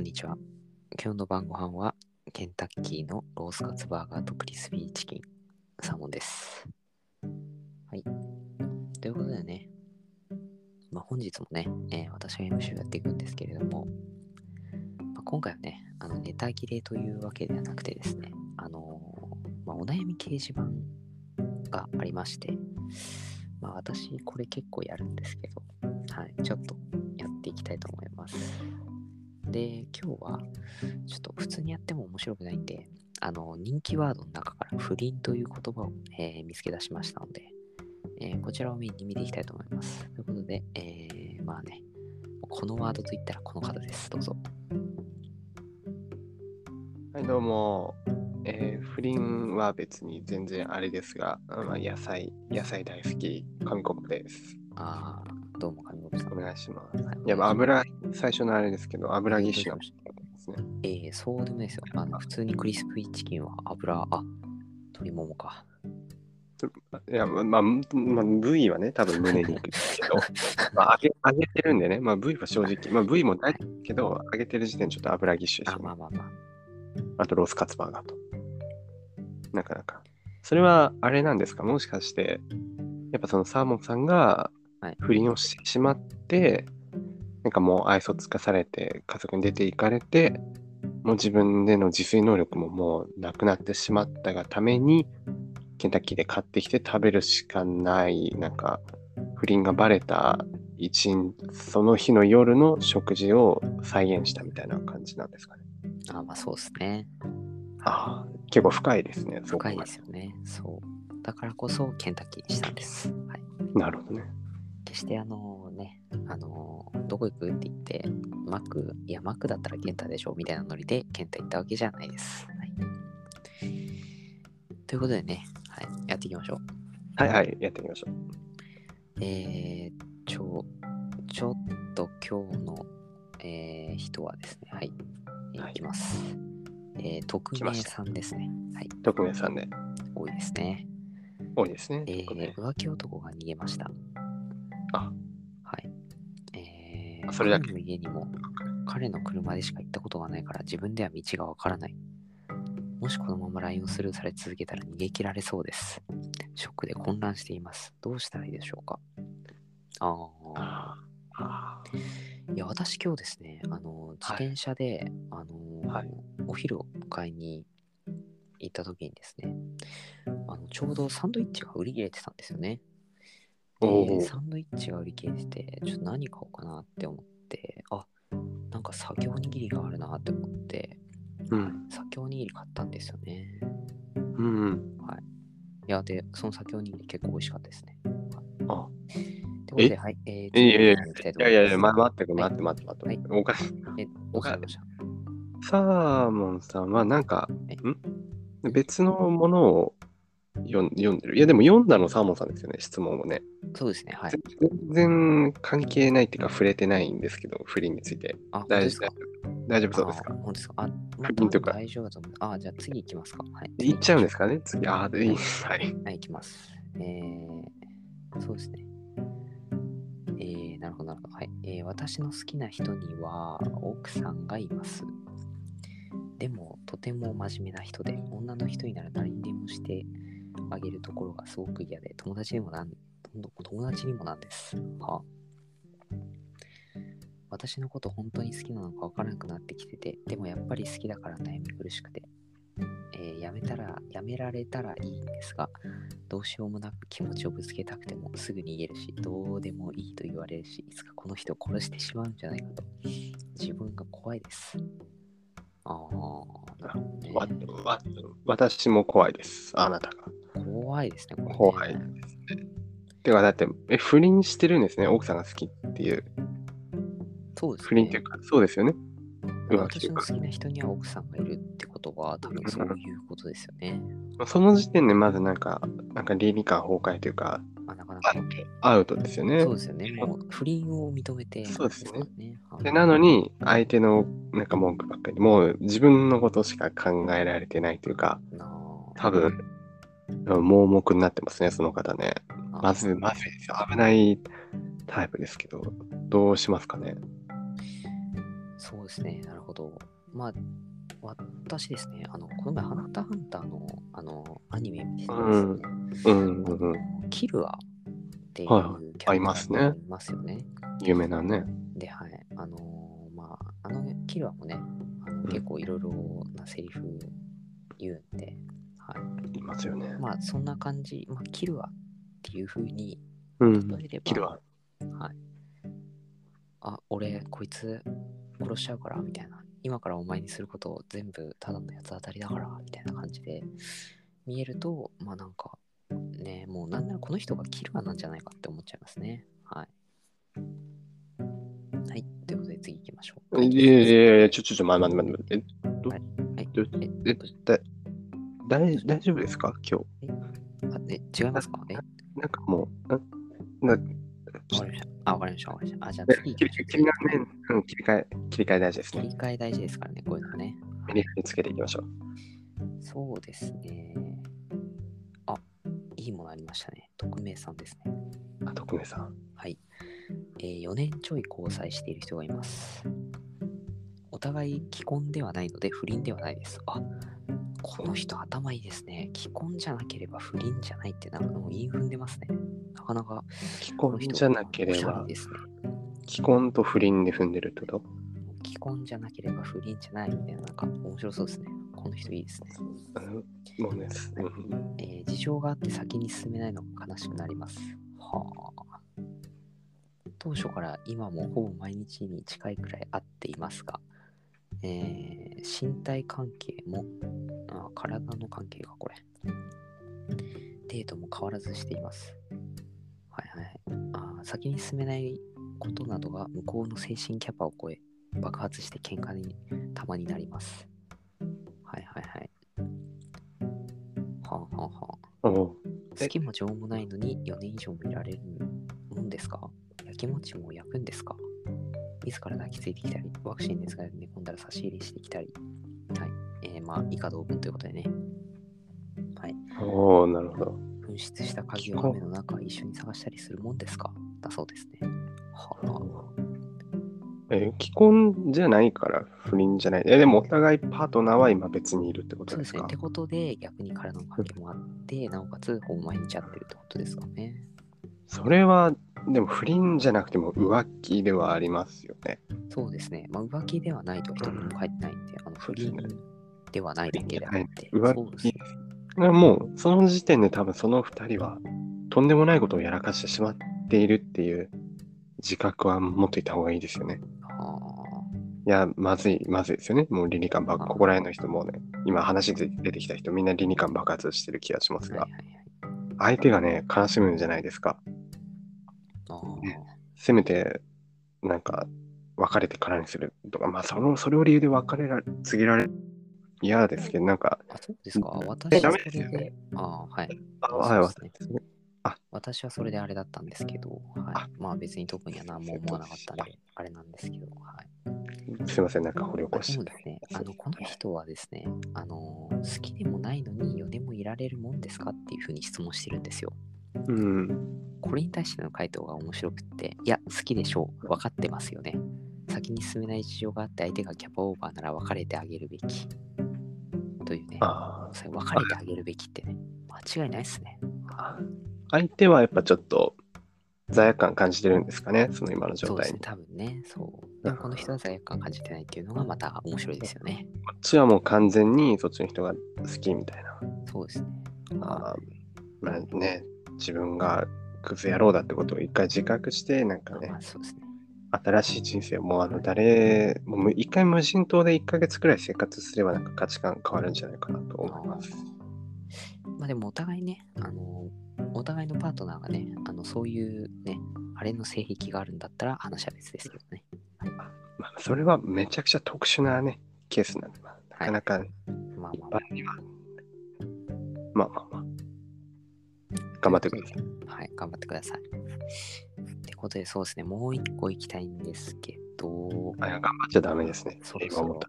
んにちは。今日の晩ご飯はケンタッキーのロースカツバーガーとクリスピーチキン、サーモンです。はい。ということでね、まあ、本日もね、えー私が MC をやっていくんですけれども、まあ、今回はね、あのネタ切れというわけではなくてですね、あのーまあ、お悩み掲示板がありまして、まあ私これ結構やるんですけど、はい、ちょっとやっていきたいと思います。で、今日はちょっと普通にやっても面白くないんで、あの人気ワードの中から不倫という言葉を、えー見つけ出しましたので、えーこちらをメインに見ていきたいと思います。ということで、えーまあね、このワードといったらこの方です。どうぞ。はい、どうも。えー不倫は別に全然あれですが、あまあ、野菜、野菜大好き、紙コップです。あー、どうも。お願いします。はいいや、まあ、油、最初のあれですけど、油ぎっしゅなですね。えー、そうでもないですよ。あの普通にクリスプチキンは油、あ、鶏ももか。いや、まあ、まあ、まあ、部位はね、多分胸肉ですけど、まあ、揚げ、揚げてるんでね、まあ、部位は正直、まあ、部位も大事ですけど、揚げてる時点でちょっと油ぎっしゅですねまあまあまあ。あとロースカツバーガーと。なかなか。それはあれなんですか？もしかして、やっぱそのサーモンさんがはい不倫をしてしまって、なんかもう愛想つかされて家族に出て行かれて、もう自分での自炊能力ももうなくなってしまったがために、ケンタッキーで買ってきて食べるしかない、なんか不倫がバレた一日、その日の夜の食事を再現したみたいな感じなんですかね。あ、まあそうですね。ああ、結構深いですね。深いがですよね。そう。だからこそケンタッキーにしたんです。はい。なるほどね。決してあのね、あのどこ行くって言って、マック、いや、マックだったらケンタでしょみたいなノリでケンタ行ったわけじゃないです。はい。ということでね、はい、やっていきましょう。はいはい、やってみましょう。えー、ちょ、ちょっと今日の、えー人はですね、はい、いいきます。えー、匿名さんですね。はい、徳明さんで多いですね。多いですね。えー、浮気男が逃げました。あ、はい。えー、あそれだけ彼の家にも彼の車でしか行ったことがないから自分では道がわからない。もしこのまま LINE をスルーされ続けたら逃げ切られそうです。ショックで混乱しています。どうしたらいいでしょうかああ。いや、私今日ですね、あの、自転車で、あの、はいお昼を買いに行った時にですね、あのちょうどサンドイッチが売り切れてたんですよね。で、サンドイッチが売り切れてて、ちょっと何買おうかなって思って、あ、なんか作業握りがあるなって思って、うん。作業握り買ったんですよね。うん。いや、で、その作業握り結構美味しかったですね。あ、ということで、はい、えー、いやいやいや待ってく待って待って待って。おかしい。え、おかしい。サーモンさんはなんか、はいん？別のものを読んでる。いや、でも読んだのサーモンさんですよね、質問をね。そうですね、はい。全然関係ないっていうか、触れてないんですけど、不倫について。あ、大丈すか？夫大丈夫そうですか？あ本当ですか？あ、まあ、不倫とか大丈夫だと思う。あ、じゃあ次行きますか。はい。言っちゃうんですかね？次。ああ、でいい。はい。はい、行きます。えー、そうですね。えー、なるほど、なるほど。はい。えー、私の好きな人には奥さんがいます。でも、とても真面目な人で、女の人になら誰にでもしてあげるところがすごく嫌で、友達にもなん友達にもなんです。は私のこと本当に好きなのかわからなくなってきてて、でもやっぱり好きだから悩み苦しくて、えーやめたら、やめられたらいいんですが、どうしようもなく気持ちをぶつけたくてもすぐ逃げるし、どうでもいいと言われるし、いつかこの人を殺してしまうんじゃないかと、自分が怖いです。ああ、なるほどわね。わ私も怖いです。あなたが。怖いですね、これね怖いですね。てか、だって、え、不倫してるんですね。奥さんが好きっていう。そうですね。不倫っていうか、そうですよね。私の好。きな人には奥さんがいるってことは、多分そういうことですよね。その時点でまずなんか、なんか倫理観崩壊というか、あ、なかなか。アウトですよねそう。ですよね。もう不倫を認めて、そうですねでなのに、相手のなんか文句ばっかり、もう自分のことしか考えられてないというか、多分、盲目になってますね、その方ね。あまず、まずいですよ。危ないタイプですけど、どうしますかね？そうですね、なるほど。まあ、私ですね、あの、この前、ハンターハンターの、あの、アニメ見てたんですよね。うんうんうん。キルアっていうキャラいますねがいますよね。有名なね。で、はい。あのーまあ、あのキルアもね、あのん結構いろいろなセリフ言うんで、ますよね。まあ、そんな感じ、まあ、キルアっていう風にうん例えれば、キルア。はい。あ、俺、こいつ殺しちゃうから、みたいな。今からお前にすること全部ただの八つ当たりだから、みたいな感じで見えると、まあなんか、ね、もうなんならこの人がキルアなんじゃないかって思っちゃいますね。はい。はい。ということで次行きましょう。いやいやいや、ちょちょちょ、ま待って待って待って。えっと、はいはいどえだ大大丈夫ですか？今あえ違いますかえ日。なんかもう、ん？なわかりました。あ、わかりました。わかりました。あ、じゃあえ次切り切り替え、うん、切り替え、切り替え大事ですね。切り替え大事ですからね、こういうのはね。メリハリつけていきましょう。そうですね。あ、いいものありましたね。匿名さんですね。あ、徳明さん。はい、えー4年ちょい交際している人がいます。お互い既婚ではないので不倫ではないです。あ、この人頭いいですね。既婚じゃなければ不倫じゃないってなんかもう言い踏んでますね。なかなか既この人婚じゃなければね。既婚と不倫で踏んでるってこと？既婚じゃなければ不倫じゃないみたいな、なんか面白そうですね。この人いいですね。うん、もうね、うんえー事情があって先に進めないのが悲しくなります。はあ。当初から今もほぼ毎日に近いくらい会っていますが、えー身体関係もあ、体の関係がこれ。デートも変わらずしています。はいはい。あー先に進めないことなどが向こうの精神キャパを超え、爆発して喧嘩にたまになります。はいはいはい。はあはあはあ。好きも情もないのに4年以上もいられるもんですか？焼きもちも焼くんですか？自ら抱きついてきたり、ワクチン熱が寝込んだら差し入れしてきたり。はい。えー、まあ、以下同文ということでね。はい。おーなるほど。紛失した鍵を雨の中一緒に探したりするもんですか？だそうですね。はあ。えー既婚じゃないから不倫じゃない。えでもお互いパートナーは今別にいるってことでか？そうですすね。ってことで、逆に体の関係もあって、なおかつ、ほぼ毎日会ってるってことですかね。それは、でも不倫じゃなくても浮気ではありますよね。そうですね。まあ、浮気ではないとは一言も書いてないんで、あの不倫ではないだけであって。浮気。もう、その時点で多分その二人は、とんでもないことをやらかしてしまっているっていう自覚は持っといた方がいいですよね。はいや、まずい、まずいですよね。もう倫理観爆、ここら辺の人もね、今話で出てきた人、みんな倫理観爆発してる気がしますがあはい、はいはい。相手がね、悲しむんじゃないですか。ねせめて、なんか、別れてからにするとか、まあ、その、それを理由で別れられ、告げられる。嫌ですけど、なんか、あ、そうですか。私はダそれメですよねで、ああ、はい。あ、そうはい、ですね私ですね。私はそれであれだったんですけど、はあい。まあ別に特には何も思わなかったんで、あれなんですけど、はい。すいません、なんか掘り起あこして。ですね、あの、この人はですね、あの、好きでもないのに4年もいられるもんですかっていうふうに質問してるんですよ。うん。これに対しての回答が面白くって、いや、好きでしょう。分かってますよね。先に進めない事情があって相手がキャパオーバーなら別れてあげるべき。というね。あそれ別れてあげるべきってね。間違いないっすね。あ。相手はやっぱちょっと罪悪感感じてるんですかね、その今のそうですね状態に。。多分ね。そう。でもこの人は罪悪感感じてないっていうのがまた面白いですよね。こっちはもう完全にそっちの人が好きみたいな。そうですね。あーまあね、自分がクズ野郎だってことを一回自覚して、なんかねまあ、そうですね。新しい人生をもうあの誰、もうむ一回無人島で1ヶ月くらい生活すればなんか価値観変わるんじゃないかなと思います。まあでもお互いね、あの、お互いのパートナーがね、あの、そういうね、あれの性癖があるんだったら話は別ですけどね。まあ、それはめちゃくちゃ特殊なね、ケースなんで、まあなかなか一まあまあまあ。まあまあまあ、頑張ってください。はい、頑張ってください。ことで、そうですね、もう一個行きたいんですけど、あ頑張っちゃダメですね。そろそろ今思った。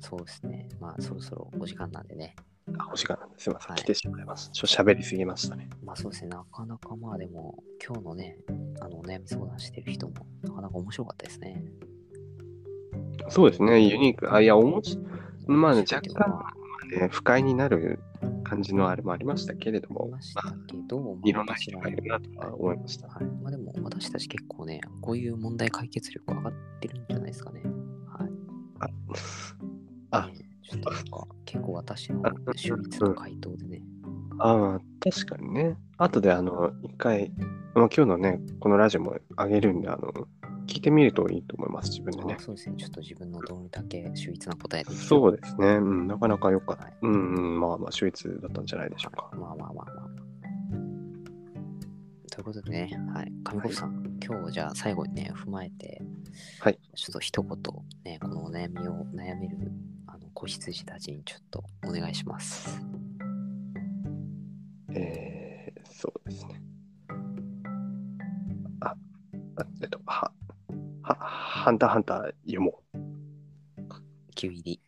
そうですね、まあそろそろお時間なんでね、あ、お時間なんです。すいません。はい来てしまいます。ちょっと喋りすぎましたね。まあそうですね、なかなかまあでも、今日のね、あのお悩み相談してる人もなかなか面白かったですね。そうですね、ユニーク。あ、いや、おもし、まあね若干かね、不快になる感じのあれもありましたけれどもいろんな人がいるなとは思いました。はい。まあでも、私たち結構ね、こういう問題解決力上がってるんじゃないですかね。はい。あねちょっとなんか、結構私のあ秀逸の回答でね、ああ、確かにね。後で、あの、一回、まあ、今日のね、このラジオも上げるんで、あの、聞いてみるといいと思います、自分でねあ。そうですね、ちょっと自分のどれだけ秀逸な答えでそうですね。うん、なかなか良かった。はいうん、うん、まあまあ、秀逸だったんじゃないでしょうか。まあまあまあまあ。ということでね、はい。上国さん、今日じゃあ最後にね、踏まえて、はい。ちょっと一言、ね、このお悩みを悩めるあの子羊たちにちょっとお願いします。えー、そうですね。ハンターハンター読もう。9入り。